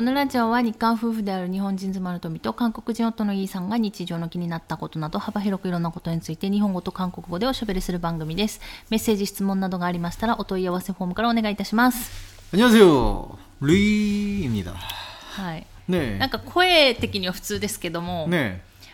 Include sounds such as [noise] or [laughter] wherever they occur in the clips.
このラジオは日韓夫婦である日本人妻の富と韓国人夫のイーさんが日常の気になったことなど幅広くいろんなことについて日本語と韓国語でおしゃべりする番組です。メッセージ、質問などがありましたらお問い合わせフォームからお願いいたします。 안녕하세요. 루이입니다. はい。 네. なんか声的には普通ですけども、 네.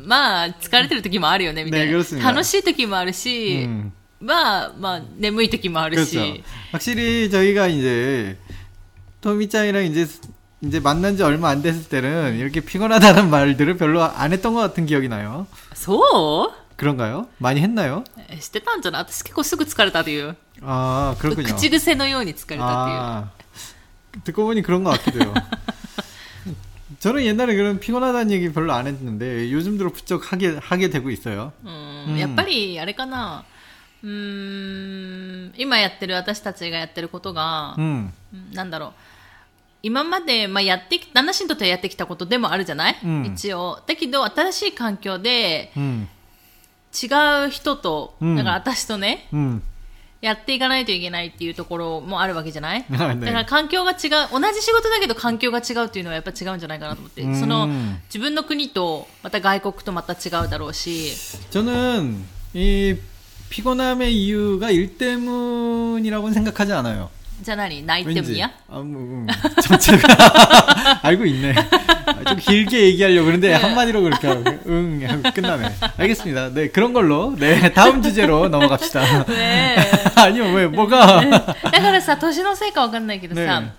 まあ、疲れてる時もあるよね、みたいねな。 그렇습니다 楽しい時もあるし、 음. まあ、まあ、眠い時もある 그렇죠. し。 확실히 저희가 이제 토미짱이랑 이제 이제 만난 지 얼마 안 됐을 때는 이렇게 피곤하다는 말들을 별로 안 했던 것 같은 기억이 나요. そう 그런가요? 많이 했나요? えしてたんじゃない私結構すぐ疲れたという。 아 그렇군요. 口癖のように疲れたっていう。 아 듣고 보니 그런 것 같기도 해요. [laughs] 저는 옛날에 그런 피곤하다는 얘기 별로 안 했는데 요즘 들어 부쩍 하게 하게 되고 있어요. うんうんやっぱり、あれかな。うーん、今やってる、私たちがやってることが、 음, うんなんだろう。今まで、まあ、やってき、旦那氏にとってはやってきたことでもあるじゃない、うん一応。だけど、新しい環境で、 음, 違う人と、うんだから私とね、 음. やっていかないといけないっていうところもあるわけじゃない、[laughs] はいねだから環境が違う、同じ仕事だけど環境が違うっていうのはやっぱ違うんじゃないかなと思って、うんその、自分の国と、また外国とまた違うだろうし、 저는 이 피곤함의 이유가 일 때문이라고는 생각하지 않아요. じゃあ何泣いても 왠지 嫌 아, 뭐, 음, 전체가 [laughs] 알고 있네. 아, 좀 길게 얘기하려고 그러는데 한마디로 그렇게 하고, 응 하고 끝나네. 알겠습니다. 네 그런 걸로 네 다음 주제로 넘어갑시다. ね [laughs] 아니요 왜 뭐가 え。だからさ、年のせいかわかんないけどさ、ね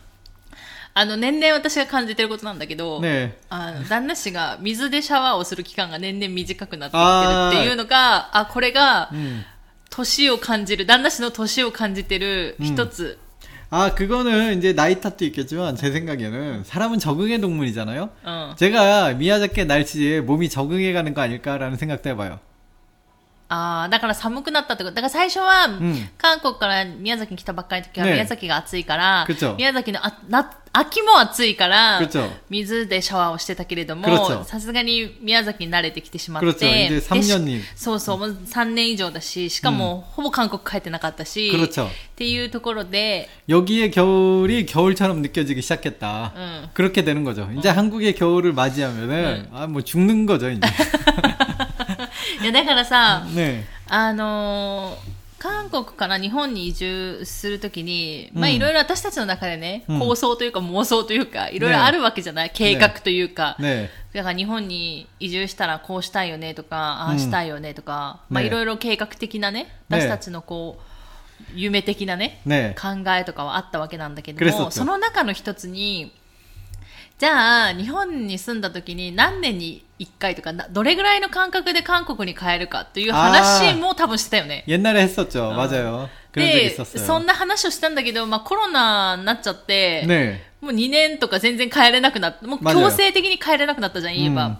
あの、年々私が感じてることなんだけど、 네 あの、旦那氏が水でシャワーをする期間が年々短くなってきてるっていうのが、あこれが、 음. 年を感じる、旦那氏の年を感じてる一つ。 아 그거는 이제 나이 탓도 있겠지만 제 생각에는 사람은 적응의 동물이잖아요. うん。 제가 미야자키 날씨에 몸이 적응해가는 거 아닐까라는 생각도 해봐요. ああ、だから寒くなったってこと。だから最初は、ん韓国から宮崎に来たばっかりの時は、ね宮崎が暑いからくっちょ、宮崎のあな秋も暑いからくっちょ、水でシャワーをしてたけれどくっちょも、さすがに宮崎に慣れてきてしまっくっちょて、で三年にでしそうそう、もう3年以上だし、しかも、ほぼ韓国帰ってなかったし、くっちょっていうところで、 여기의 겨울이 겨울처럼 느껴지기 시작했다. 응. 그렇게 되는 거죠. 이제 한국의 겨울을 맞이하면은 아 뭐 죽는 거죠 이제. [laughs] いやだからさ、ね、あのー、韓国から日本に移住するときに、まあいろいろ私たちの中でね、うん、構想というか妄想というか、いろいろあるわけじゃない、ね、計画というか、ね、だから日本に移住したらこうしたいよねとか、ああしたいよねとか、まあいろいろ計画的なね、私たちのこう、夢的なね考えとかはあったわけなんだけども、その中の一つに、じゃあ、日本に住んだ時に何年に1回とか、などれぐらいの間隔で韓国に帰るかという話も多分してたよね。 옛날에 했었죠. 맞아요. 그런 적이 で、 있었어요. そんな話をしたんだけど、まあコロナになっちゃって、 네. もう2年とか全然帰れなくなった。もうマジで強制的に帰れなくなったじゃん、家は。うん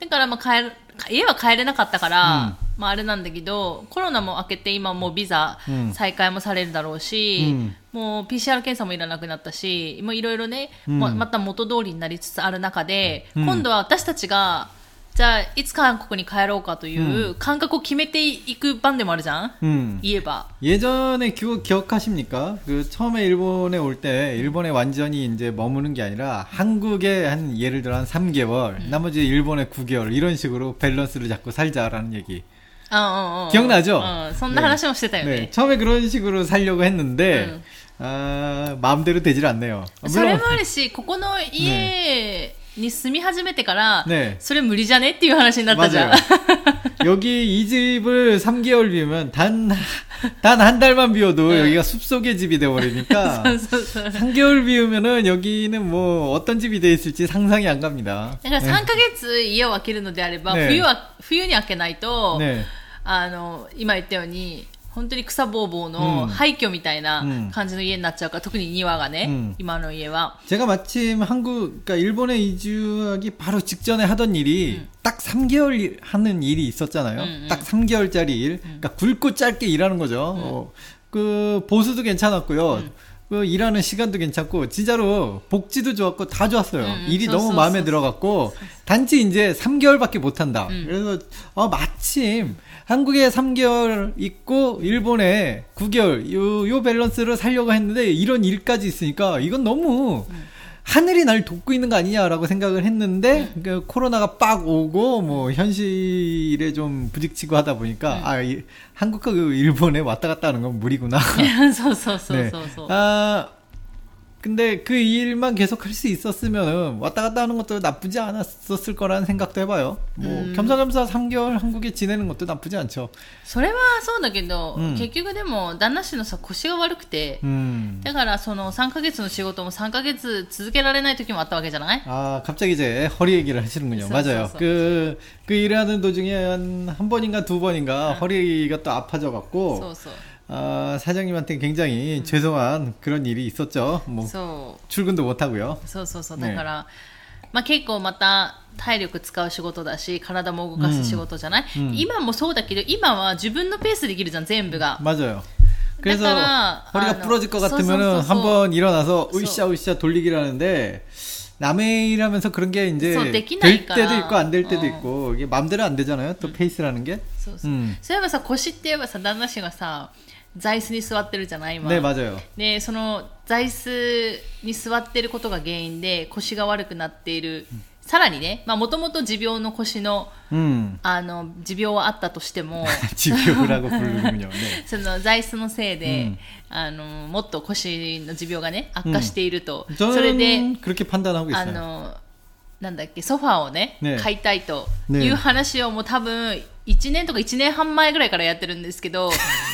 だからまあ帰る、家は帰れなかったから、うん まああれなんだけど、コロナも明けて今もうビザうん再開もされるだろうし、うんもう PCR 検査もいらなくなったし、もういろいろね、うんままた元通りになりつつある中で、うん今度は私たちが、じゃあいつ韓国に帰ろうかという感覚を決めていく番でもあるじゃん、 음. 言えば。 예전에 기, 기억하십니까? 그 처음에 일본에 올 때 일본에 완전히 이제 머무는 게 아니라 한국에 한 예를 들어 한 3개월, 나머지 일본에 9개월 이런 식으로 밸런스를 잡고 살자라는 얘기. うんうんうん。 기억나죠? うん、そんな話もしてたよね。 네, 처음에 그런 식으로 살려고 했는데 응. 아, 마음대로 되질 않네요. それ 물론 もあるし、ここの家に住み始めてから、ねそれ無理じゃねっていう話になったじゃん。 맞아요. 여기 이 집을 3개월 비우면 단, 단 한 달만 비워도 네. 여기가 숲속의 집이 돼버리니까 そうそう。 3개월 비우면은 여기는 뭐 어떤 집이 돼 있을지 상상이 안 갑니다. だから3ヶ月家を空けるのであれば、ね冬は、冬に開けないと、 네. [laughs] [laughs] あの、今言ったように、本当に草ぼうぼううんの廃墟みたいなうん感じの家になっちゃうから、特に庭がね、うん今の家は。 제가 마침 한국, 그러니까 일본에 이주하기 바로 직전에 하던 일이 딱 3개월 일- 하는 일이 있었잖아요. 음, 음. 딱 3개월짜리 일. 그러니까 굵고 짧게 일하는 거죠. 어, 그 보수도 괜찮았고요. 그 일하는 시간도 괜찮고 진짜로 복지도 좋았고 다 좋았어요. 음, 일이 소, 너무 소, 마음에 소, 들어갔고 단지 이제 3개월밖에 못 한다. 음. 그래서 어, 마침 한국에 3개월 있고 일본에 9개월. 요, 요 밸런스를 살려고 했는데 이런 일까지 있으니까 이건 너무 하늘이 날 돕고 있는 거 아니냐라고 생각을 했는데 그니까 코로나가 빡 오고 뭐 현실에 좀 부딪치고 하다 보니까 아 이, 한국과 그 일본에 왔다 갔다 하는 건 무리구나. [laughs] 네. 네. 아 근데 그 일만 계속 할 수 있었으면은 왔다 갔다 하는 것도 나쁘지 않았었을 거라는 생각도 해봐요. 뭐 음. 겸사겸사 3개월 한국에 지내는 것도 나쁘지 않죠. それはそうだけど、うん結局でも旦那氏のさ腰が悪くて、 음. だからその3ヶ月の仕事も3ヶ月続けられない時もあったわけじゃない 아, 갑자기 이제 허리 얘기를 하시는군요. 써, 맞아요. 써, 써. 그, 그 일하는 도중에 한, 한 번인가 두 번인가 허리가 또 아파져갖고, そうそう。 아, 사장님한테 굉장히 죄송한 그런 일이 있었죠. 뭐, そう 출근도 못하고요. そうそうそう。ねだから、まあ結構また体力使う仕事だし、体も動かす仕事じゃない、うん今もそうだけど、今は自分のペースできるじゃん、全部が。 맞아요. 그래서 그러니까, 허리가 아, 부러질 것 써, 같으면은 써, 써, 써. 한번 일어나서 써. 으쌰 으쌰 돌리기를 하는데 남의 일하면서 그런 게 이제 써, 될 되기나니까. 때도 있고 안 될 때도 어. 있고 이게 마음대로 안 되잖아요. 또 페이스라는 게. そうそう。 음. そういえばさ、腰って言えばさ、旦那氏がさ、 座椅子に座ってるじゃない今。 네 맞아요. でその座椅子に座ってることが原因で腰が悪くなっている、さらにねもともと持病の腰の 음. あの持病はあったとしても [laughs] 지표라고 부르는군요. 네. [laughs] その座椅子のせいで、うんあのもっと腰の持病がね悪化していると、うんそれで 저는 그렇게 판단하고 あ 있어요. のなんだっけソファーをねね買いたいとねいう話をもう多分1年とか1年半前ぐらいからやってるんですけど [laughs]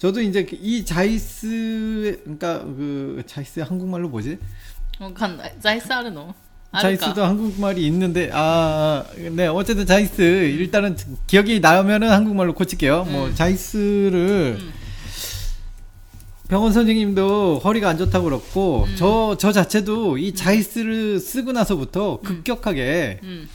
저도 이제 그 이 자이스 그러니까 그 자이스 한국말로 뭐지? 뭔가 자이스 아르노. 자이스도 한국말이 있는데 아네 어쨌든 자이스 일단은 기억이 나면은 한국말로 고칠게요. 뭐 음. 뭐 자이스를 음. 병원 선생님도 허리가 안 좋다고 그렇고 저저 음. 저 자체도 이 자이스를 쓰고 나서부터 급격하게 음.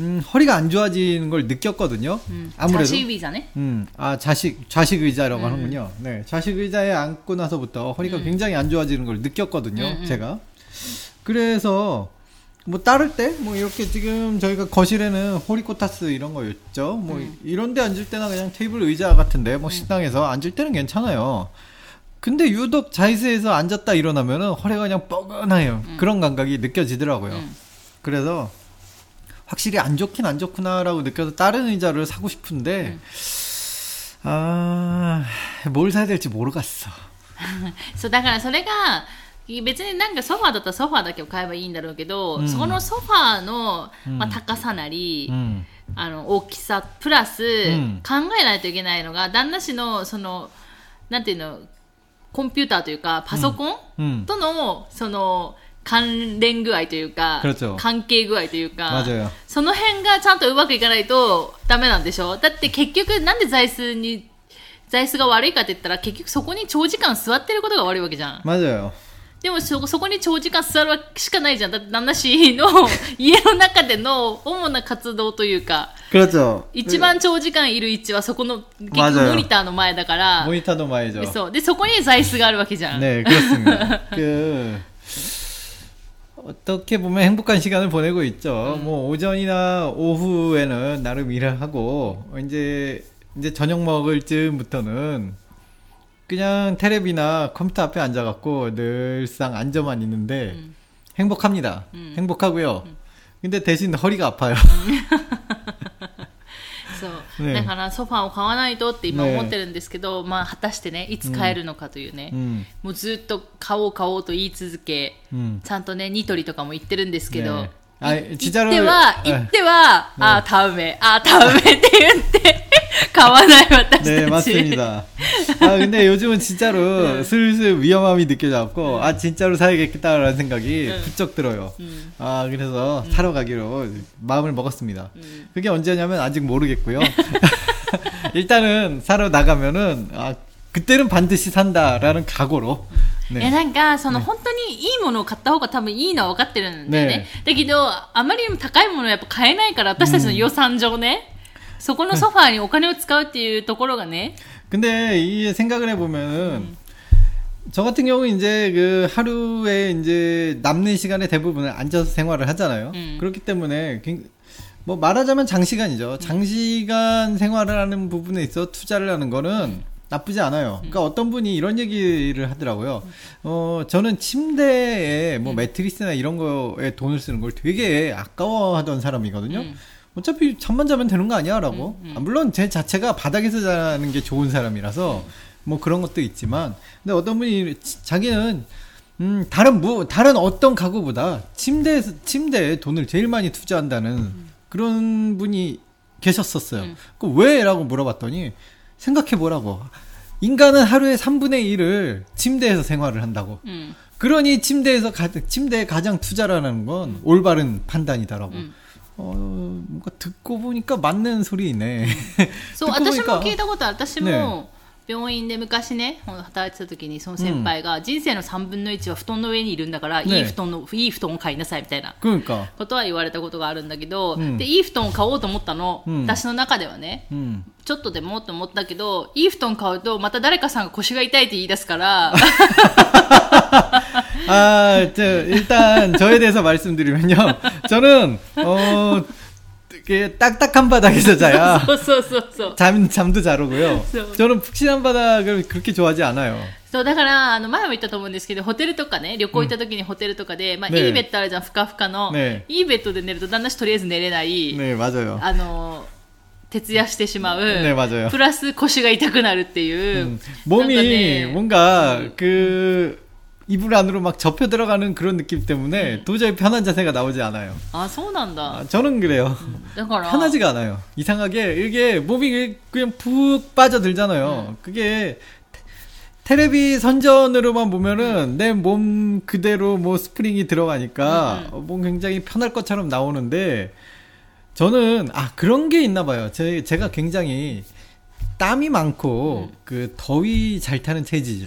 음, 허리가 안 좋아지는 걸 느꼈거든요. 음, 아무래도 자식 의자네. 음, 아 자식 좌식 의자라고 음. 하는군요. 네, 좌식 의자에 앉고 나서부터 허리가 음. 굉장히 안 좋아지는 걸 느꼈거든요. 음, 음. 제가 그래서 뭐 따를 때 뭐 이렇게 지금 저희가 거실에는 호리코타스 이런 거였죠. 뭐 이런데 앉을 때나 그냥 테이블 의자 같은데 뭐 식당에서 앉을 때는 괜찮아요. 근데 유독 자이스에서 앉았다 일어나면은 허리가 그냥 뻐근해요. 그런 감각이 느껴지더라고요. 그래서 확실히 안 좋긴 안 좋구나라고 느껴서 다른 의자를 사고 싶은데 아, 뭘 사야 될지 모르겠어. [laughs] そう、だからそれが、別になんかソファーだったらソファーだけを買えばいいんだろうけど、うんそのソファーの、うんまあ、高さなり、 음. あの大きさプラス、ん考えないといけないのが旦那氏のそのなんていうのコンピューターというかパソコン、 음. とのその 関連具合というか 그렇죠 関係具合というか 맞아요. その辺がちゃんとうまくいかないとダメなんでしょだって結局なんで座椅子に座椅子が悪いかって言ったら結局そこに長時間座ってることが悪いわけじゃん 맞아요. でもそそこに長時間座るわけしかないじゃんだって旦那氏の[laughs] 家の中での主な活動というか 그렇죠. 一番長時間いる位置はそこの結局 맞아요 モニターの前だから、 모니터도 말이죠. そうでそこに座椅子があるわけじゃん、 네, 그렇습니다. 그 [laughs] 어떻게 보면 행복한 시간을 보내고 있죠. 뭐 오전이나 오후에는 나름 일을 하고 이제 이제 저녁 먹을 즈음부터는 그냥 테레비나 컴퓨터 앞에 앉아갖고 늘상 앉아만 있는데 음. 행복합니다. 음. 행복하고요. 근데 대신 허리가 아파요. そう、ねだからソファーを買わないとって今ね思ってるんですけど、まあ果たしてねいつ買えるのかというね、 음, もうずっと買おう買おうと言い続け 음. ちゃんとねニトリとかも行ってるんですけど、ね行ってはえ行っては、ああ田植えああ田植えって言って 買わない私たち 네, 맞습니다. 아, 근데 요즘은 진짜로 [laughs] 슬슬 위험함이 느껴져갖고, 아, 진짜로 사야겠다라는 생각이 부쩍 들어요. 음. 아, 그래서 사러 가기로 마음을 먹었습니다. 음. 그게 언제냐면 아직 모르겠고요. [laughs] 일단은 사러 나가면은, 아, 그때는 반드시 산다라는 각오로. え 네. なんかその本当にいいものを買った方が多分いいのは分かってるんだよねねだけどあまりにも高いものはやっぱ買えないから私たちの予算上ね、 そこのソファーにお金を使うっていうところがね、 근데 이 생각을 해보면은, 저 같은 경우 이제 그 하루에 이제 남는 시간에 대부분 앉아서 생활을 하잖아요. 음. 그렇기 때문에 굉- 뭐 말하자면 장시간이죠. 장시간 생활을 하는 부분에 있어 투자를 하는 거는 나쁘지 않아요. 그러니까 어떤 분이 이런 얘기를 하더라고요. 어, 저는 침대에 뭐 매트리스나 이런 거에 돈을 쓰는 걸 되게 아까워하던 사람이거든요. 음. 어차피 잠만 자면 되는 거 아니야? 라고. 음, 음. 아, 물론 제 자체가 바닥에서 자는 게 좋은 사람이라서 뭐 그런 것도 있지만 근데 어떤 분이 지- 자기는 음, 다른 뭐 다른 어떤 가구보다 침대에서 침대에 돈을 제일 많이 투자한다는 그런 분이 계셨었어요. 음. 그 왜라고 물어봤더니 생각해 보라고. 인간은 하루에 3분의 1을 침대에서 생활을 한다고. 그러니 침대에서 가, 침대에 가장 투자라는 건 올바른 판단이다라고. 음. 어, 뭔가 듣고 보니까 맞는 소리네. [laughs] そう 듣고 私 보니까 も聞いたことある私ねも病院で昔ね働いてた時にその先輩が、人生の3分の1は布団の上にいるんだから、ねいい布団のいい布団を買いなさいみたいな 그러니까. ことは言われたことがあるんだけど、うんでいい布団を買おうと思ったの、うん私の中ではね 음. ちょっとでもと思ったけどいい布団買うとまた誰かさんが腰が痛いって言い出すから [laughs] 아, 저, 일단 저에 대해서 말씀드리면요. 저는 어, 이렇게 딱딱한 바닥에서 자야 [laughs] そうそうそうそう 잠 잠도 잘 오고요. 그래서- 저는 푹신한 바닥을 그렇게 좋아하지 않아요. そうだからあの前も言ったと思うんですけどホテルとかね旅行行った時にホテルとかで、まあ、ねいいベッドあるじゃんふかふかの、ねいいベッドで寝ると旦那しとりあえず寝れない、 네, 맞아요. あの徹夜してしまう、 네, 맞아요. プラス腰が痛くなるっていう、 음, 몸이 뭔가 네. 뭔가 그 이불 안으로 막 접혀 들어가는 그런 느낌 때문에 음. 도저히 편한 자세가 나오지 않아요. 아, 서운한다. 아, 저는 그래요. 음, 편하지가 않아요. 이상하게 이게 몸이 그냥 푹 빠져들잖아요. 네. 그게 테레비 선전으로만 보면은 내 몸 그대로 뭐 스프링이 들어가니까 음, 어, 몸 굉장히 편할 것처럼 나오는데 저는 아 그런 게 있나 봐요. 제, 제가 굉장히 땀이 많고 그 더위 잘 타는 체질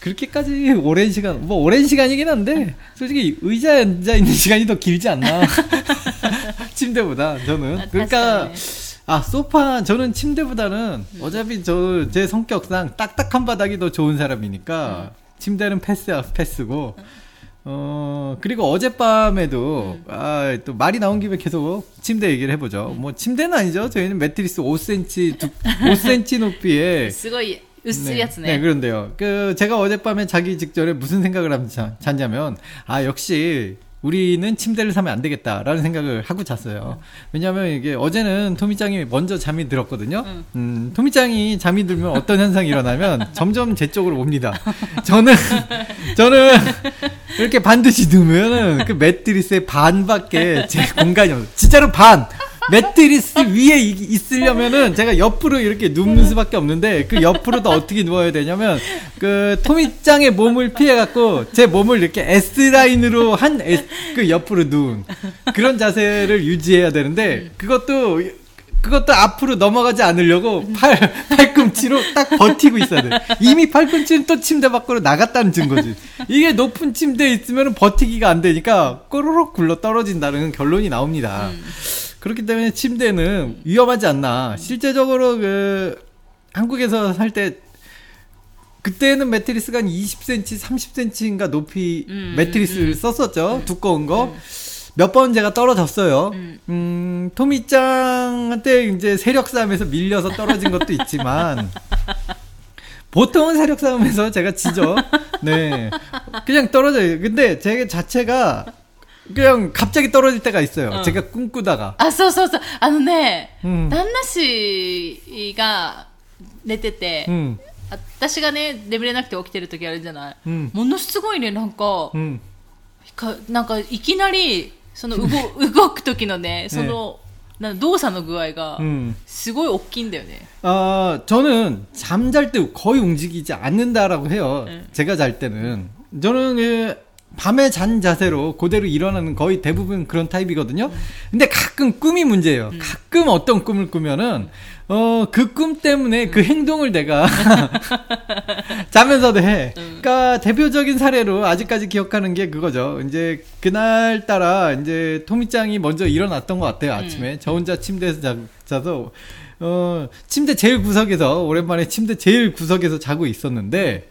그렇게까지 [laughs] 오랜 시간 뭐 오랜 시간이긴 한데 솔직히 의자에 앉아 있는 시간이 더 길지 않나. [laughs] [laughs] 침대보다 저는. 그러니까 네. 아 소파 저는 침대보다는 어차피 저 제 성격상 딱딱한 바닥이 더 좋은 사람이니까 침대는 패스 패스고 어 그리고 어젯밤에도 아 또 말이 나온 김에 계속 침대 얘기를 해보죠. 뭐 침대는 아니죠. 저희는 매트리스 5cm 두, 5cm 높이에 으쓰였네. 네, 네, 그런데요. 그 제가 어젯밤에 자기 직전에 무슨 생각을 하면서 잤냐면 아 역시 우리는 침대를 사면 안 되겠다라는 생각을 하고 잤어요. 음. 왜냐하면 이게 어제는 토미짱이 먼저 잠이 들었거든요. 음, 음 토미짱이 잠이 들면 어떤 현상이 일어나면 점점 제 쪽으로 옵니다. 저는 저는 이렇게 반드시 누면은 그 매트리스의 반밖에 제 공간이 없어요. 진짜로 반. 매트리스 위에 이- 있으려면은 제가 옆으로 이렇게 눕는 수밖에 없는데 그 옆으로 도 어떻게 누워야 되냐면 그 토미짱의 몸을 피해 갖고 제 몸을 이렇게 S 라인으로 한 그 옆으로 누운 그런 자세를 유지해야 되는데 그것도 그것도 앞으로 넘어가지 않으려고 팔 팔꿈치로 딱 버티고 있어야 돼. 이미 팔꿈치는 또 침대 밖으로 나갔다는 증거지. 이게 높은 침대에 있으면 버티기가 안 되니까 꼬르륵 굴러 떨어진다는 결론이 나옵니다. 그렇기 때문에 침대는 위험하지 않나. 실제적으로 그 한국에서 살 때 그때는 매트리스가 한 20cm, 30cm인가 높이 음, 매트리스를 썼었죠. 두꺼운 거. 몇 번 제가 떨어졌어요. 음, 토미짱한테 이제 세력 싸움에서 밀려서 떨어진 것도 있지만, [laughs] 보통은 세력 싸움에서 제가 지죠. 네. 그냥 떨어져요. 근데 제 자체가 그냥 갑자기 떨어질 때가 있어요. 어. 제가 꿈꾸다가.あ、そうそうそう。あのね、[laughs] うん旦那氏が寝てて、 음, 私がね、眠れなくて起きてる時あるじゃない。 음, ものすごいね、なんか、 음. かなんかいきなり、その動動く時のね、その、なん動作の具合が、 음. すごい大きいんだよね。 어, 저는 잠잘 때 거의 움직이지 않는다라고 해요. 네. 제가 잘 때는. 저는 그 밤에 잔 자세로 그대로 일어나는 거의 대부분 그런 타입이거든요. 근데 가끔 꿈이 문제예요. 가끔 어떤 꿈을 꾸면은 어, 그 꿈 때문에 그 행동을 내가 [laughs] 자면서도 해. 그러니까 대표적인 사례로 아직까지 기억하는 게 그거죠. 이제 그날 따라 이제 토미짱이 먼저 일어났던 것 같아요. 아침에 저 혼자 침대에서 자, 자서 어, 침대 제일 구석에서 오랜만에 침대 제일 구석에서 자고 있었는데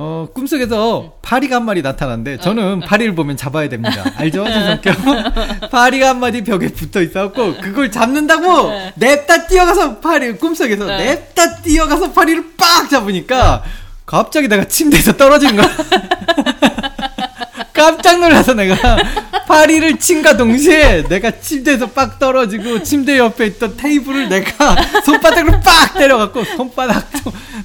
어, 꿈속에서 파리가 한 마리 나타났는데 저는 파리를 보면 잡아야 됩니다. 알죠? 제 성격. [laughs] 파리가 한 마리 벽에 붙어 있었고 그걸 잡는다고 냅다 뛰어가서 파리 꿈속에서 네. 냅다 뛰어가서 파리를 빡 잡으니까 갑자기 내가 침대에서 떨어지는 거야. [laughs] 깜짝 놀라서 내가 파리를 친과 동시에 내가 침대에서 빡 떨어지고 침대 옆에 있던 테이블을 내가 손바닥으로 빡 때려갖고 손바닥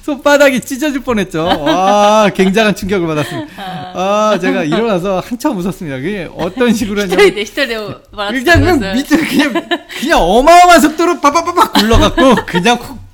손바닥이 찢어질 뻔했죠. 와 굉장한 충격을 받았습니다. 아 제가 일어나서 한참 웃었습니다. 그게 어떤 식으로 했냐면 그냥 그냥 밑에 그냥 그냥 어마어마한 속도로 빠빠빠빠 굴러갖고 그냥 훅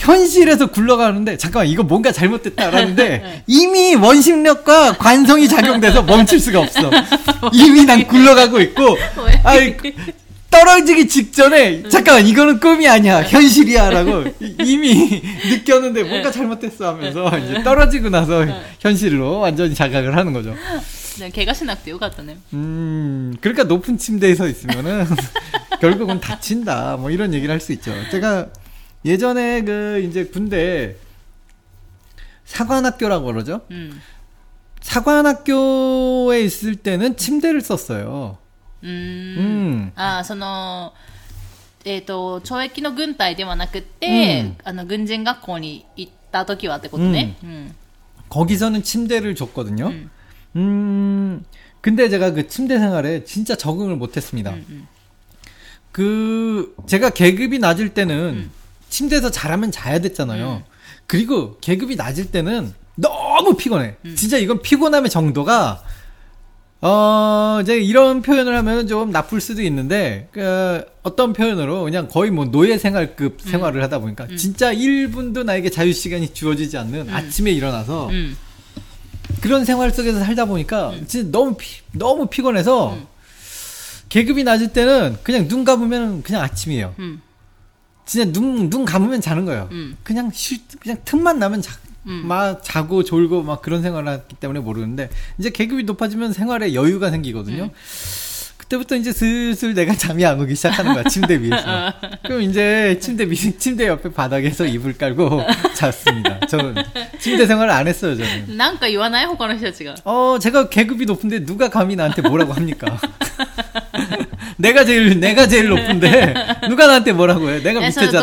현실에서 굴러가는데 잠깐만 이거 뭔가 잘못됐다라는데 [laughs] 네. 이미 원심력과 관성이 작용돼서 멈출 수가 없어. 이미 난 굴러가고 있고 아이 떨어지기 직전에 잠깐만 이거는 꿈이 아니야 현실이야라고 이미 느꼈는데 뭔가 잘못됐어 하면서 이제 떨어지고 나서 현실로 완전히 자각을 하는 거죠. 네, 개가 신학도 요같다네 음, 그러니까 높은 침대에 서 있으면은 [laughs] 결국은 다친다. 뭐 이런 얘기를 할 수 있죠. 제가 예전에 그 이제 군대 사관학교라고 그러죠. うん。 사관학교에 있을 때는 침대를 썼어요. うーん。 음. ああ、その、えっ、と、懲役の軍隊ではなくて、うんあの、軍人学校に行った時はってことね。うん。 거기서는 침대를 줬거든요. 음. 음, 근데 제가 그 침대 생활에 진짜 적응을 못했습니다. 음. 그 제가 계급이 낮을 때는 침대에서 잘하면 자야 됐잖아요. 그리고 계급이 낮을 때는 너무 피곤해. 진짜 이건 피곤함의 정도가 어 이제 이런 표현을 하면 좀 나쁠 수도 있는데 그 어떤 표현으로 그냥 거의 뭐 노예 생활급 생활을 하다 보니까 진짜 1분도 나에게 자유 시간이 주어지지 않는 아침에 일어나서 うん。 그런 생활 속에서 살다 보니까 진짜 너무 피, 너무 피곤해서 계급이 낮을 때는 그냥 눈 감으면 그냥 아침이에요. 진짜 눈, 눈 감으면 자는 거예요. 음. 그냥 쉴, 그냥 틈만 나면 자, 음. 막 자고 졸고 막 그런 생활을 하기 때문에 모르는데, 이제 계급이 높아지면 생활에 여유가 생기거든요. 음. 그때부터 이제 슬슬 내가 잠이 안 오기 시작하는 거야, 침대 위에서. [laughs] 그럼 이제 침대 위, 침대 옆에 바닥에서 이불 깔고 [laughs] 잤습니다. 저는 침대 생활을 안 했어요, 저는. 난가 이와나요, 호가노 씨가? 어, 제가 계급이 높은데 누가 감히 나한테 뭐라고 합니까? [laughs] 내가 제일 내가 제일 높은데 [laughs] 누가 나한테 뭐라고 해? 내가 밑에 자던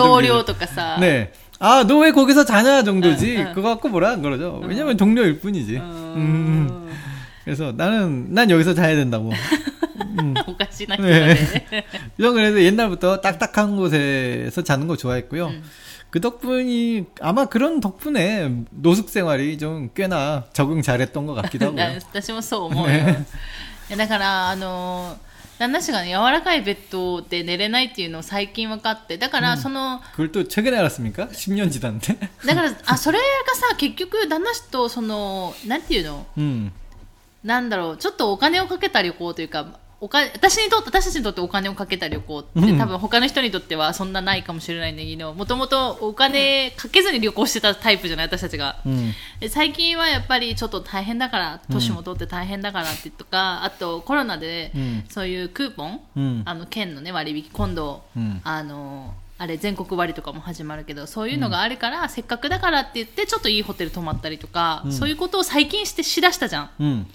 네. 아, 너 왜 거기서 자냐 정도지. 응, 응. 그거 갖고 뭐라 안 그러죠. 왜냐면 응. 동료일 뿐이지. 음. 그래서 나는 난 여기서 자야 된다고. 뭐. [laughs] 음. 오가시나 네. 저는 [laughs] 그래서 옛날부터 딱딱한 곳에서 자는 거 좋아했고요. 그 덕분이 아마 그런 덕분에 노숙 생활이 좀 꽤나 적응 잘했던 것 같기도 하고요. 네. 나, 나, 나, 나, 나, 나, 나, 나, 나, 나, 나, 旦那氏がね、柔らかいベッドで寝れないっていうのを最近分かって、だから、その、 그걸 또 최근에 알았습니까? 10년 지났는데. だから、あ、それがさ、結局、旦那氏と、その、なんていうの 음. なんだろう、ちょっとお金をかけた旅行というか、 お金私にとって私たちにとってお金をかけた旅行って、うん、多分他の人にとってはそんなないかもしれないんだけどもともとお金かけずに旅行してたタイプじゃない私たちが、うん、最近はやっぱりちょっと大変だから年も取って大変だからってとか、うん、あとコロナでそういうクーポン、あの県の、ね、割引今度、あのあれ全国割とかも始まるけどそういうのがあるから、せっかくだからって言ってちょっといいホテル泊まったりとか、そういうことを最近してしだしたじゃん、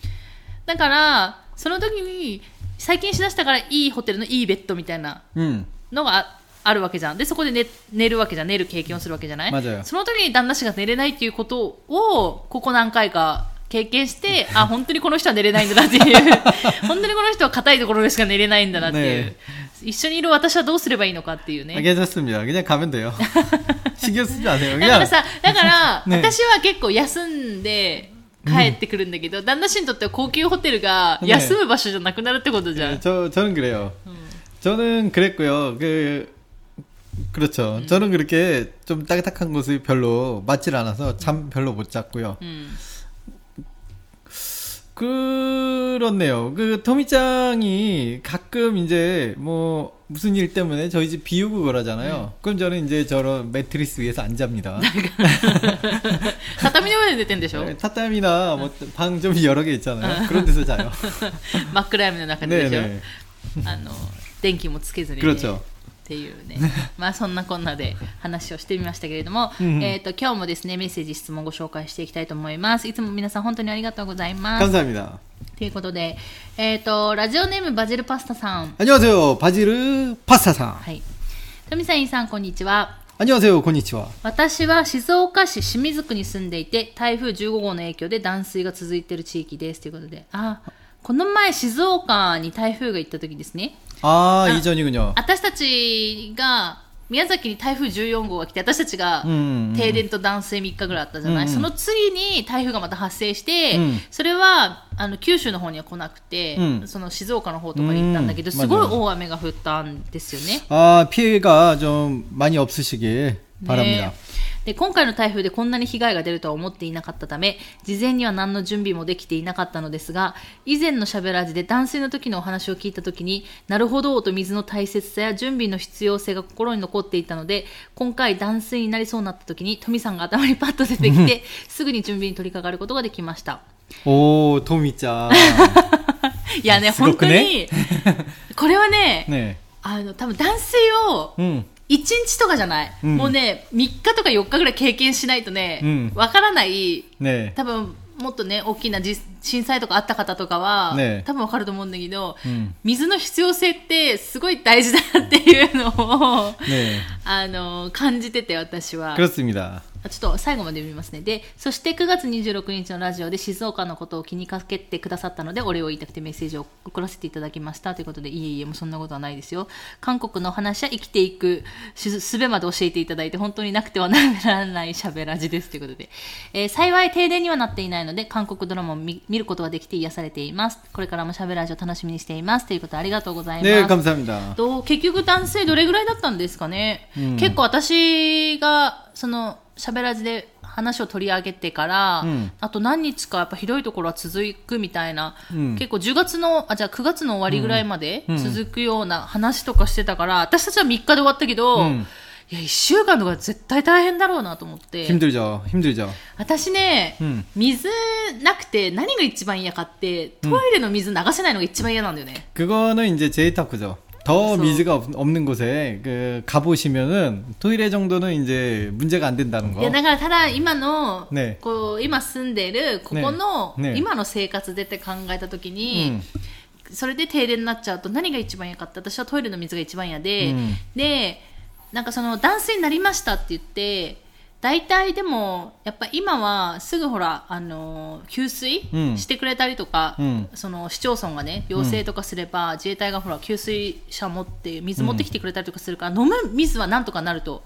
だからその時に最近しだしたからいいホテルのいいベッドみたいな 음. のがああるわけじゃんでそこで寝寝るわけじゃん寝る経験をするわけじゃない 맞아요 その時に旦那氏が寝れないっていうことをここ何回か経験してあ本当にこの人は寝れないんだなっていう[laughs] 本当にこの人は硬いところでしか寝れないんだなっていう、ね一緒にいる私はどうすればいいのかっていうね 아, 괜찮습니다. [laughs] [laughs] 그냥 가면 돼요. 신경 쓰지 마세요. だから 그냥 さだから、ね私は結構休んで 帰ってくるんだけど、旦那氏にとっては高級ホテルがね休む場所じゃなくなるってことじゃん、 네, 저 저는 그래요. 저는 그랬고요. 그 그렇죠. 저는 그렇게 좀 딱딱한 곳이 별로 맞질 않아서 잠 별로 못 잤고요. うん、 그렇네요. 그 토미짱이 가끔 이제 뭐 무슨 일 때문에 저희 집 비우고 그러잖아요. 그럼 저는 이제 저런 매트리스 위에서 안 잡니다. 畳の上で寝てんでしょ 네, 타tam이나 뭐 방 좀 여러 개 있잖아요. 그런 데서 자요. [laughs] 真っ暗闇の中ででしょ 네네. あの電気もつけずに、ね、 그렇죠. っていうねまあそんなこんなで話をしてみましたけれども、うんえっ、と今日もですねメッセージ質問をご紹介していきたいと思いますいつも皆さん本当にありがとうございます 감사합니다. ということでえっ、とラジオネームバジルパスタさん 안녕하세요. 바지르 파스타상. はい富さんいさんこんにちは 안녕하세요. konnichiwa. 私は静岡市清水区に住んでいて台風15号の影響で断水が続いている地域ですということであこの前静岡に台風が行った時ですね 아, 아. 이전이군요. 私たちが宮崎に台風14号が来て私たちがうん停電と断水3日ぐらいあったじゃない、うんうんその次に台風がまた発生して、うんそれはあの九州の方には来なくて、うんその静岡の方とかに行ったんだけど、うんすごい맞아요 大雨が降ったんですよね。 아, 피해가 좀 많이 없으시길 あら。で今回の台風でこんなに被害が出るとは思っていなかったため事前には何の準備もできていなかったのですが以前のしゃべらじで断水の時のお話を聞いた時になるほどと水の大切さや準備の必要性が心に残っていたので今回断水になりそうになった時に富さんが頭にパッと出てきて [laughs] すぐに準備に取り掛かることができました。おー富ちゃん。[laughs] いやねね。本当に。これはね [laughs] ねあの多分断水を、うん。1日とかじゃない、うん、もうね3日とか4日ぐらい経験しないとねわ、うん、からない、ね、多分もっとね大きな震災とかあった方とかは、ね、多分わかると思うんだけど、うん、水の必要性ってすごい大事だっていうのを、ね、あの感じてて私は 그렇습니다. ちょっと最後まで読みますねでそして9月26日のラジオで静岡のことを気にかけてくださったのでお礼を言いたくてメッセージを送らせていただきましたということでいえいえもうそんなことはないですよ韓国の話や生きていくしすべまで教えていただいて本当になくてはならないしゃべらじですということで、えー幸い停電にはなっていないので韓国ドラマを見見ることができて癒されていますこれからもしゃべらじを楽しみにしていますということでありがとうございます、 네, 감사합니다. と結局男性どれぐらいだったんですかね、 うん結構私がそのしゃべらじで話を取り上げてから、うんあと何日かやっぱひどいところは続くみたいな、うん結構10月のあじゃあ9月の終わりぐらいまでうん続くような話とかしてたから、私たちは3日で終わったけど、うん いや、一週間とか絶対大変だろうなと思って。 힘들죠. 힘들죠. 私ね、 음. 水なくて何が一番嫌かって、トイレの水流せないのが一番嫌なんだよね。 그거는 이제 제이타쿠죠. 더 그래서- 미즈가 없, 없는 곳에 그 가보시면은 토일에 정도는 이제 문제가 안 된다는 い 거. や、だからただ今の、ねこう、今住んでる、ここの、ねね今の生活でって考えたときに、 음. それで停電になっちゃうと何が一番嫌かって私はトイレの水が一番嫌で、うんでなんかその断水になりましたって言って 大体でもやっぱ今はすぐほらあの給水してくれたりとか、うん、その市町村がね要請とかすれば、うん、自衛隊がほら給水車持って水持ってきてくれたりとかするから、うん、飲む水はなんとかなると、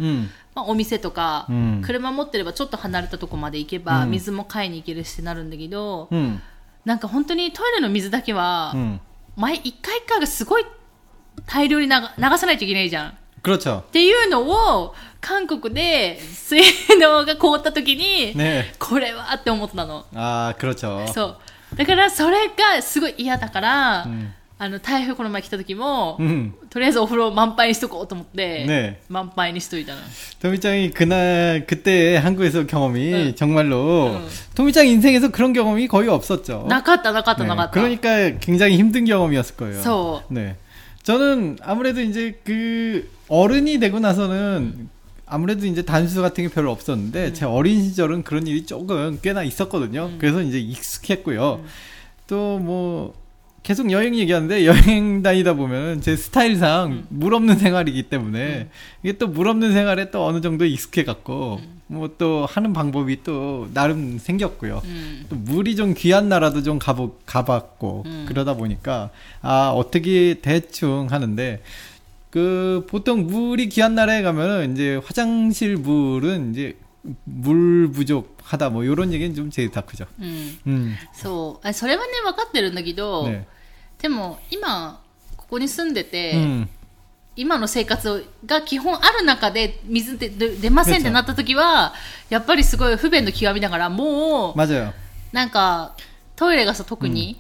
まあ、お店とか、車持ってればちょっと離れたとこまで行けば、水も買いに行けるしてなるんだけど、なんか本当にトイレの水だけは、毎一回一回がすごい大量に流さないといけないじゃん。っ 그렇죠. ていうのを韓国で水道が凍った時に、 네. これはって思ったの。 아, 그렇죠. そう。だからそれがすごい嫌だから、んあの台風この前来た時も、 음. とりあえずお風呂満杯にしとこうと思って、ね満杯にしといたの。 토미짱이 그날 그때 한국에서 경험이 응. 정말로 응. 토미짱 인생에서 그런 경험이 거의 없었죠. なかったなかった 네, なかった。 그러니까 굉장히 힘든 경험이었을 거예요. そう。 네. 저는 아무래도 이제 그 어른이 되고 나서는 아무래도 이제 단수 같은 게 별로 없었는데 제 어린 시절은 그런 일이 조금 꽤나 있었거든요. 그래서 이제 익숙했고요. 또 뭐 계속 여행 얘기하는데 여행 다니다 [laughs] 보면은 제 스타일상 물 없는 생활이기 때문에 이게 또 물 없는 생활에 또 어느 정도 익숙해 갖고 뭐 또 하는 방법이 또 나름 생겼고요. うん。 또 물이 좀 귀한 나라도 좀 가보, 가봤고 음. 그러다 보니까 아 어떻게 대충 하는데 그 보통 물이 귀한 나라에 가면은 이제 화장실 물은 이제 물 부족하다 뭐 이런 얘기는 좀 제일 다 크죠. うん。 음. そう。あそれはね、分かってるんだけど、 네. でも今ここに住んでて、うん。今の生活が基本ある中で水で出ませんってなった時はやっぱりすごい不便の極みだからもうなんかトイレがさ特に、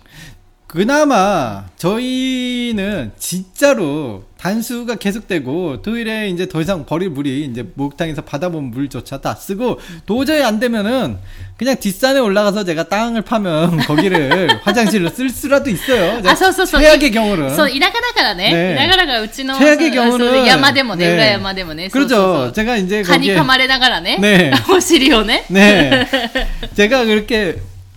그나마 저희는 진짜로 단수가 계속되고 토일에 이제 더 이상 버릴 물이 이제 목욕탕에서 받아본 물조차 다 쓰고 도저히 안 되면은 그냥 뒷산에 올라가서 제가 땅을 파면 [laughs] 거기를 화장실로 쓸 수라도 있어요. 아, 소, 소, 소. 최악의 경우는. 소, 이라가라가라네. 네. 이라가라가 우치노 최악의 경우는 야마데모, 네라야마데모, 네. 그렇죠. 제가 이제 거기에 가니 카마레나가라네. 네. [laughs] 오시리오네. 네. [laughs] 제가 그렇게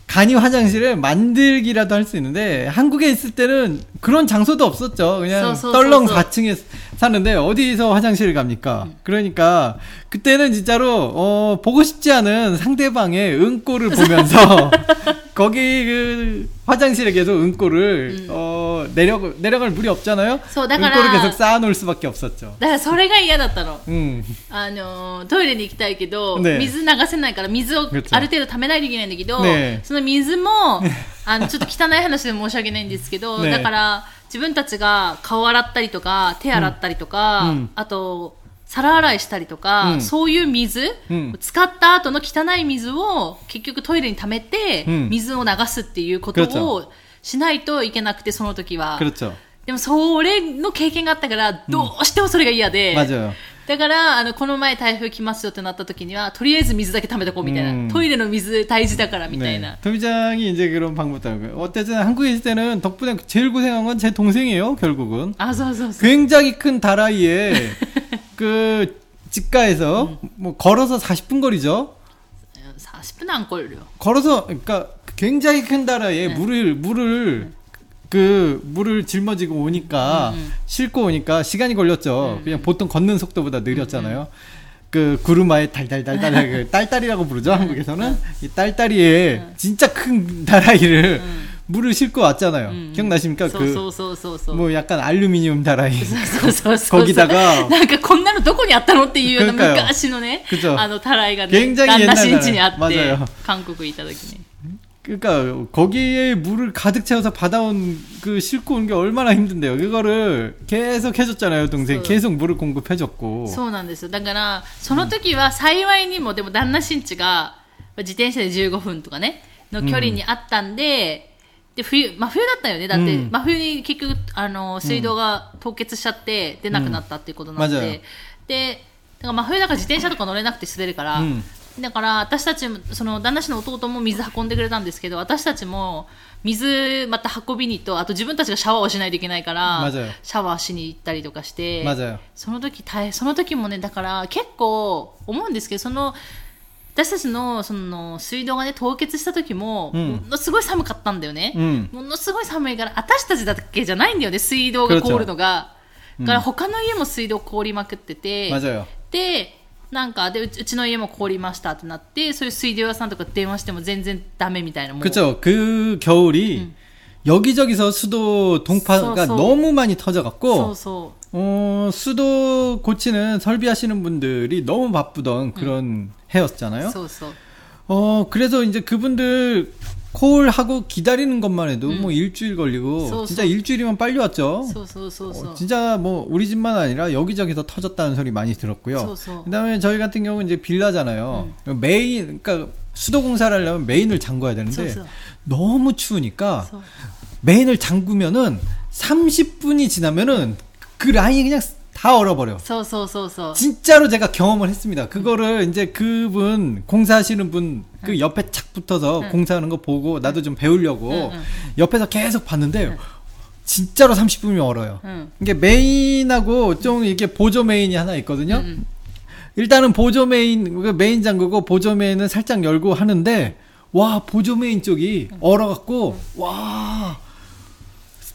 간이 화장실을 만들기라도 할 수 있는데 한국에 있을 때는 그런 장소도 없었죠. 그냥 서, 서, 떨렁 서, 서. 4층에 사는데 어디서 화장실을 갑니까? 그러니까 그때는 진짜로 어 보고 싶지 않은 상대방의 응꼬를 보면서 [laughs] 거기 그 화장실에 계속 응꼬를 어 내려 내려갈 물이 없잖아요. 서, 다から- 응꼬를 계속 쌓아놓을 수밖에 없었죠. だからそれが嫌だったの。 음. あのートイレに行きたいけど、ね水流せないから水をめっちゃある程度溜めないといけないんだけど、ねその水もあのちょっと汚い話で申し訳ないんですけど、ねだから自分たちが顔洗ったりとか手洗ったりとか、うんうんあと 皿洗いしたりとか、うん、そういう水、うん、使った後の汚い水を結局トイレに溜めて、水を流すっていうことをしないといけなくてその時は。でもそれの経験があったからどうしてもそれが嫌で。だから、あの、この前台風来ますよってなった時には、とりあえず水だけ溜めとこうみたいな。うんトイレの水大事だからみたいな。 도미장이 이제 그런 방법도 하고 어쨌든 한국에 있을 때는 덕분에 제일 고생한 건 제 동생이에요 결국은 あ、そうそうそう。 굉장히 큰 다라이에 [laughs] 그 집가에서 뭐 걸어서 40분 거리죠 40分안 걸려. 걸어서 그러니까 굉장히 큰 다라이에 물을 물을 그 물을 짊어지고 오니까 음, 음. 싣고 오니까 시간이 걸렸죠 그냥 보통 걷는 속도보다 느렸잖아요 그 구르마에 달달달달 [laughs] 그 딸딸이라고 부르죠 한국에서는 이 딸딸이에 진짜 큰 다라이를 물을 싣고 왔잖아요 음. 기억나십니까 そうそうそうそうそう。 그 뭐 약간 알루미늄 다라이 そうそうそう。 거기다가 [laughs] なんかこんなのどこにあったのっていうような 그러니까요 昔のね 그죠 、あの、たらいがね、 굉장히 旦那 옛날 新地にあって 맞아요 、韓国行った時に。 그러니까 거기에 물을 가득 채워서 받아온 그 싣고 온 게 얼마나 힘든데요. 그거를 계속 해줬잖아요, 동생. 그- 계속 물을 공급해줬고. そうなんですよ。だから、その時は幸いにも、でも旦那新地が、自転車で15分とかね、の距離にあったんで、で、冬、真冬だったよね。だって、うん真冬に結局、あの、水道が凍結しちゃって出なくなったっていうことなんで、うん맞아요 で、 から真冬だから自転車とか乗れなくて滑るから、うん だから私たちもその旦那氏の弟も水運んでくれたんですけど私たちも水また運びにとあと自分たちがシャワーをしないといけないからシャワーしに行ったりとかしてその時大その時もねだから結構思うんですけどその私たちのその水道が、ね、凍結した時も、うん、ものすごい寒かったんだよね、うん、ものすごい寒いから私たちだけじゃないんだよね水道が凍るのが。だから他の家も水道凍りまくってて、でなんかでうちうちの家も凍りましたってなってそういう水道屋さんとか電話しても全然ダメみたいなもう 그쵸. 그 겨울이 여기저기서 수도 동파가 쏘, 쏘. 너무 많이 そう 터져갖고 そ 어, 수도 고치는 설비하시는 분들이 너무 바쁘던 그런 う 해였잖아요. そうそう 어, 그래서 이제 그분들 콜하고 기다리는 것만 해도 음. 뭐 일주일 걸리고 そうそう. 진짜 일주일이면 빨리 왔죠. そうそうそうそう. 어, 진짜 뭐 우리 집만 아니라 여기저기서 터졌다는 소리 많이 들었고요. そうそう. 그다음에 저희 같은 경우는 이제 빌라잖아요. 음. 메인 그러니까 수도 공사를 하려면 메인을 잠궈야 되는데 そうそう. 너무 추우니까 메인을 잠그면은 30분이 지나면은 그 라인이 그냥 다 얼어버려. そうそうそうそう. 진짜로 제가 경험을 했습니다. 그거를 이제 그분 공사하시는 분 그 옆에 착 붙어서 응. 공사하는 거 보고 나도 좀 배우려고 응, 응. 옆에서 계속 봤는데 진짜로 30분이 얼어요. 이게 메인하고 좀 이렇게 보조 메인이 하나 있거든요. 일단은 보조 메인 그 메인 잠그고 보조 메인은 살짝 열고 하는데 와 보조 메인 쪽이 얼어갖고 와.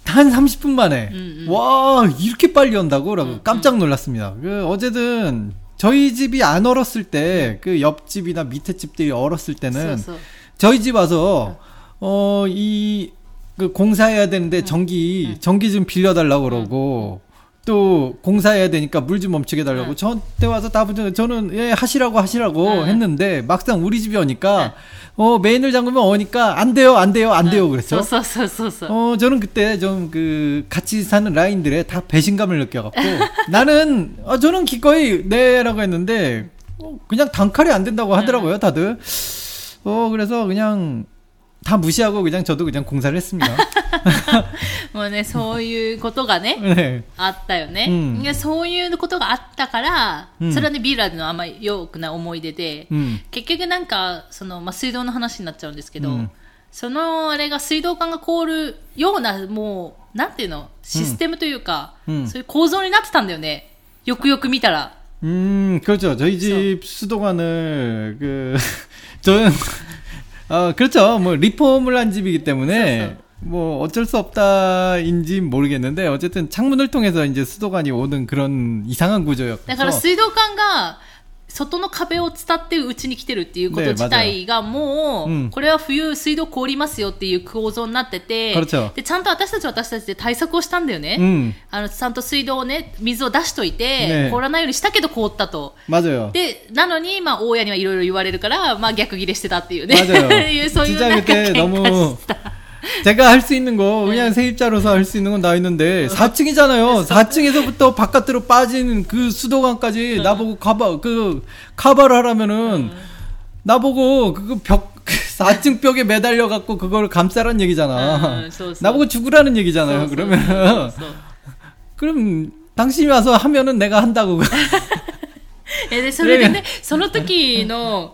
단 30분 만에 음, 음. 와 이렇게 빨리 온다고? 라고 음, 음. 깜짝 놀랐습니다. 그 어제든 저희 집이 안 얼었을 때그 네. 옆집이나 밑에 집들이 얼었을 때는 쓰였어. 저희 집 와서 네. 어이 그 공사해야 되는데 전기 음, 전기 좀 빌려달라고 그러고 또 공사해야 되니까 물 좀 멈추게 달라고 응. 저한테 와서 다분히 저는 예 하시라고 하시라고 응. 했는데 막상 우리 집에 오니까 응. 어 메인을 잠그면 오니까 안 돼요 안 돼요 안 돼요 그랬죠. 어 저는 그때 좀 그 같이 사는 라인들에 다 배신감을 느껴갖고 [laughs] 나는 어, 저는 기꺼이 네라고 했는데 어, 그냥 단칼이 안 된다고 하더라고요 다들. 어 그래서 그냥 다 무시하고 그냥 저도 그냥 공사를 했습니다. [laughs] もうねそういうことがね 네. あったよね、うんいやそういうことがあったから、うんそれはねビーラーでのあんまり良くない思い出で、 음. 結局なんかその、まあ、水道の話になっちゃうんですけど、うんそのあれが水道管が凍るようなもうなんていうのシステムというか、うんそういう構造になってたんだよねよくよく見たら 음, 그렇죠. 저희 집 수도관을 그 [laughs] 저는 어, 그렇죠. 뭐 리폼을 한 집이기 때문에 그렇죠. 뭐 어쩔 수 없다인지 모르겠는데 어쨌든 창문을 통해서 이제 수도관이 오는 그런 이상한 구조였고. 네, 그러니까 수도관과 外の壁を伝ってうちに来てるっていうこと自体がもう、これは冬水道凍りますよっていう構造になってて、でちゃんと私たち私たちで対策をしたんだよね。あのちゃんと水道をね、水を出しといて、凍らないようにしたけど凍ったと。で、なのに、まあ、大家にはいろいろ言われるから、まあ、逆ギレしてたっていうね。[laughs] いうそういうなんかした。 제가 할 수 있는 거 그냥 세입자로서 할 수 있는 건 나 있는데 4층이잖아요. 4층에서부터 바깥으로 빠진 그 수도관까지 나보고 가봐 그 카바를 하라면은 나보고 그거 벽 4층 벽에 매달려 갖고 그걸 감싸란 얘기잖아. 음, 쏘, 쏘. 나보고 죽으라는 そ 얘기잖아요. うそう 그러면 そうそう 그럼 당신이 와서 하면은 내가 한다고. [laughs] えでそれでね、その時の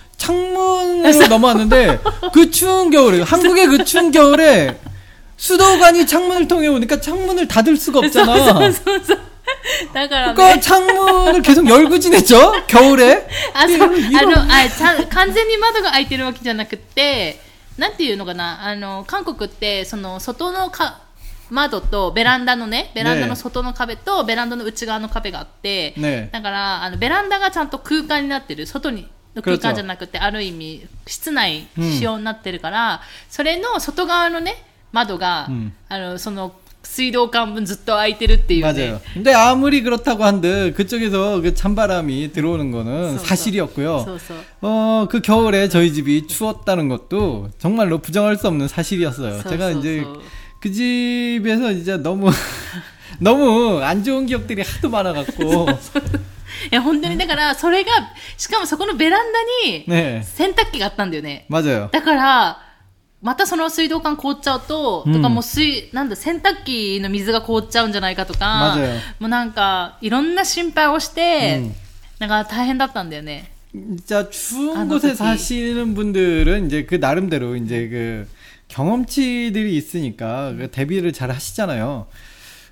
창문으로 넘어왔는데 그 추운 겨울에 한국의 그 추운 겨울에 수도관이 창문을 통해 오니까 창문을 닫을 수가 없잖아. そうそうそう。だから그러니까 ね。 창문을 계속 열고 지냈죠? 겨울에. あ、そう、이런- 이런- あの、あ、ちゃん、完全に窓が開いてるわけじゃなくて、なんていうのかな、あの、韓国って、その、外のか、窓とベランダのね、ベランダの外の壁とベランダの内側の壁があって、ねだから、あの、ベランダがちゃんと空間になってる、外に、 の空間じゃなくて、ある意味、室内仕様になってるから、それの外側のね、窓が、うんあの、その、 水道管分ずっと開いてるっていうね 맞아요. 근데 아무리 그렇다고 한들 그쪽에서 그 찬바람이 들어오는 거는 소, 소. 사실이었고요. そうそう 어, 그 겨울에 저희 집이 추웠다는 것도 정말로 부정할 수 없는 사실이었어요. 소, 제가 소, 이제 소. 그 집에서 진짜 너무 [laughs] 너무 안 좋은 기억들이 하도 많아갖고 いや本当にだからそれがしかもそこのベランダに 네 洗濯機があったんだよね 맞아요. だからまたその水道管凍っちゃうと、うんとかもう水なんだ洗濯機の水が凍っちゃうんじゃないかとか 맞아요 もうなんかいろんな心配をして、うんなんか大変だったんだよね 진짜 추운 아, 곳에 어떡해. 사시는 분들은 이제 그 나름대로 이제 그 경험치들이 있으니까 그 대비를 잘 하시잖아요.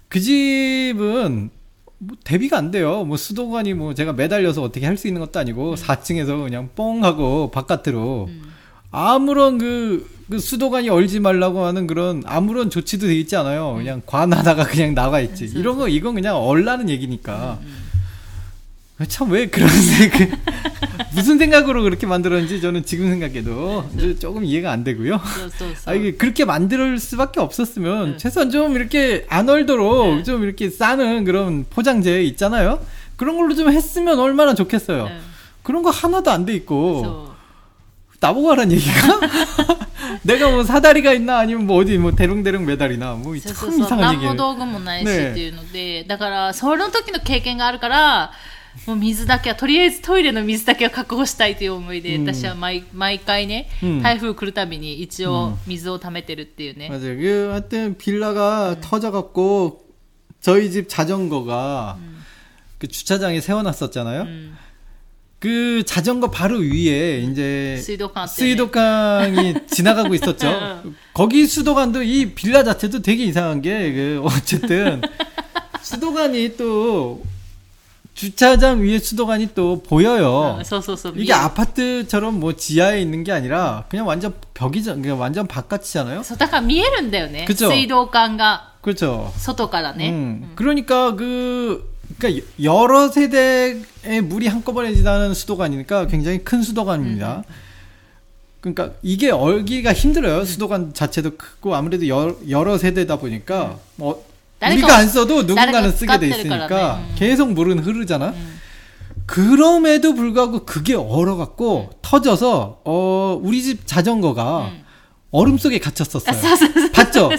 그 집은 뭐 대비가 안 돼요. 뭐 수도관이 뭐 제가 매달려서 어떻게 할 수 있는 것도 아니고 4층에서 그냥 뻥 하고 바깥으로 아무런 그, 그 수도관이 얼지 말라고 하는 그런 아무런 조치도 돼 있지 않아요. 그냥 관하다가 그냥 나가 있지. 이런 거 이건 그냥 얼라는 얘기니까. 참 왜 그런 생 무슨 생각으로 그렇게 만들었는지 저는 지금 생각해도 조금 이해가 안 되고요. そうそうそう 아 이게 그렇게 만들 수밖에 없었으면 네. 최소한 좀 이렇게 안 얼도록 네. 좀 이렇게 싸는 그런 포장재 있잖아요. 그런 걸로 좀 했으면 얼마나 좋겠어요. うん 그런 거 하나도 안 돼 있고 そう 나보고 하란 얘기가? [laughs] 내가 뭐 사다리가 있나 아니면 뭐 어디 뭐 대롱대롱 메달이나 뭐 참 そうそうそう 이상한 何も 얘기를 道具もないしねっていうので、だからその時の経験があるから もう水だけはとりあえずトイレの水だけは確保したいという思いで、うん私は毎毎回ね、うん台風来るたびに一応水を溜めてるっていうね、 맞아요. 그 하여튼 빌라가 터져갖고 저희 집 자전거가 그 주차장에 세워놨었잖아요. うん、 그 자전거 바로 위에 이제 水道管あって、ね、 수도강이 [laughs] 지나가고 있었죠. 거기 수도관도 이 빌라 자체도 되게 이상한 게 그 어쨌든 [laughs] 수도관이 또 주차장 위에 수도관이 또 보여요. 아, 서, 서, 서, 이게 예. 아파트처럼 뭐 지하에 있는 게 아니라 그냥 완전 벽이잖아. 그냥 완전 바깥이잖아요. 소다가 미에른데요,네. 그죠. 수도관가. 그렇죠. 소도가다네. 음. 음. 그러니까 그 그러니까 여러 세대의 물이 한꺼번에 지나는 수도관이니까 굉장히 큰 수도관입니다. 음. 그러니까 이게 얼기가 힘들어요. 수도관 자체도 크고 아무래도 여, 여러 세대다 보니까 음. 어, 우리가 안 써도 누군가는 쓰게 돼 있으니까 계속 물은 흐르잖아. 그럼에도 불구하고 그게 얼어갖고 터져서 어 우리 집 자전거가 얼음 속에 갇혔었어요. 봤죠?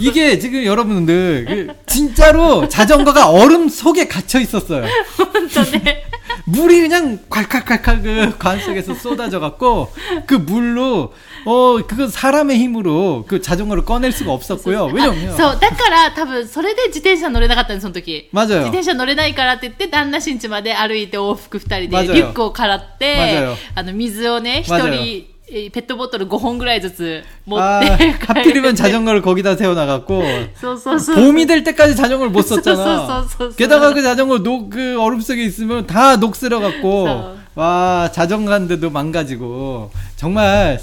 이게 지금 여러분들 그 진짜로 자전거가 얼음 속에 갇혀 있었어요. [laughs] 물이 그냥 콸콸콸콸 그 관 속에서 쏟아져 갖고 그 물로 어 그거 사람의 힘으로 그 자전거를 꺼낼 수가 없었고요. あ 왜냐면 そうだから多分それで自転車乗れなかったんですその時 맞아요. 自転車乗れないからって言って旦那新地まで歩いて往復2人맞아요 でリュックをからっ 맞아요 てあの水をね1 맞아요 人えー ペットボトル5本ぐらいずつ持っ 아 て帰る 하필이면 [laughs] 자전거를 거기다 세워 나갔고 そうそうそう 봄이 될 때까지 자전거를 못 썼잖아. 쏘쏘쏘쏘. 게다가 그 자전거 녹, 그 얼음 속에 있으면 다 녹슬어 갖고, 쏘. 와, 자전거인데도 망가지고, 정말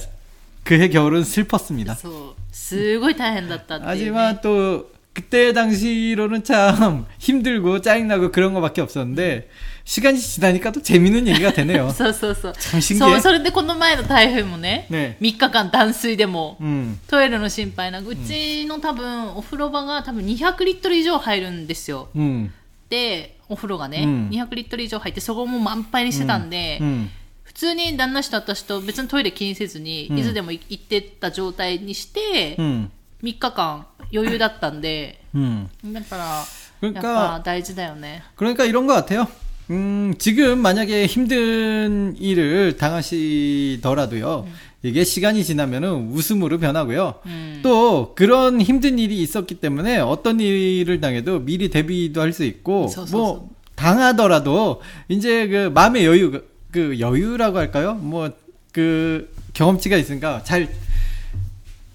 그해 겨울은 슬펐습니다. そうすごい大変だったっていう、ね、 하지만 또, 그때 당시로는 참 힘들고 짜증나고 그런 거밖에 없었는데, 시간이 지나니까 또 재밌는 얘기가 되네요. [laughs] そうそうそう참 신기해. そうそれでこの前の台風もねね3日間断水でも 음, トイレの心配なくうちの多分お風呂場が多分200リットル以上入るんですよ 음, でお風呂がね、うん200リットル以上入ってそこも満杯にしてたんで、 음, 普通に旦那氏と私と別にトイレ気にせずに、うんいつでも行ってた状態にして、 음, 3日間余裕だったんで 음. だからやっ 그러니까, ぱ大事だよね 그러니까 이런 것 같아요. 음, 지금 만약에 힘든 일을 당하시더라도요. 이게 시간이 지나면은 웃음으로 변하고요. 음. 또 그런 힘든 일이 있었기 때문에 어떤 일을 당해도 미리 대비도 할 수 있고 そう, そう, 뭐 당하더라도 이제 그 마음의 여유 그- 그 여유라고 할까요? 뭐 그 경험치가 있으니까 잘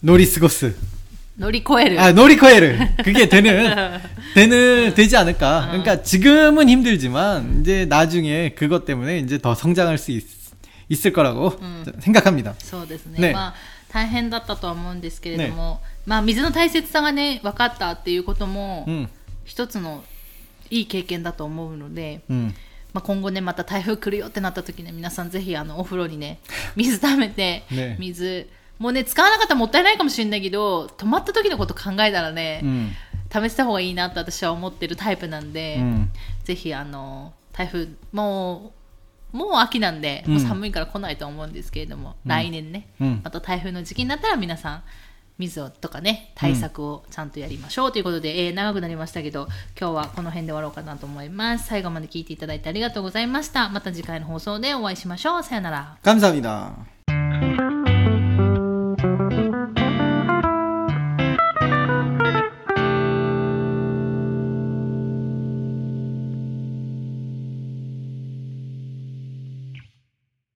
乗り過ごす 乗り越える、 아, 노리코에르. 그게 되는, [laughs] 되는, 되지 않을까. 그러니까 지금은 힘들지만, 이제 나중에 그것 때문에 이제 더 성장할 수 있, 있을 거라고 생각합니다. そうですねねまあ大変だったとは思うんですけれども、まあ水の大切さがね分かったっていうことも、 음, 一つのいい経験だと思うので、 음. まあ、今後ねまた台風来るよってなった時ね皆さんぜひあのお風呂にね水溜めて、ね水 もうね使わなかったらもったいないかもしれないけど止まった時のこと考えたらね、 음. 試した方がいいなと私は思ってるタイプなんで、うんぜひあの台風もうもう秋なんで、うんもう寒いから来ないと思うんですけれども、来年ね、うんまた台風の時期になったら皆さん水をとかね対策をちゃんとやりましょうということで、えー長くなりましたけど今日はこの辺で終わろうかなと思います最後まで聞いていただいてありがとうございましたまた次回の放送でお会いしましょうさよなら 감사합니다.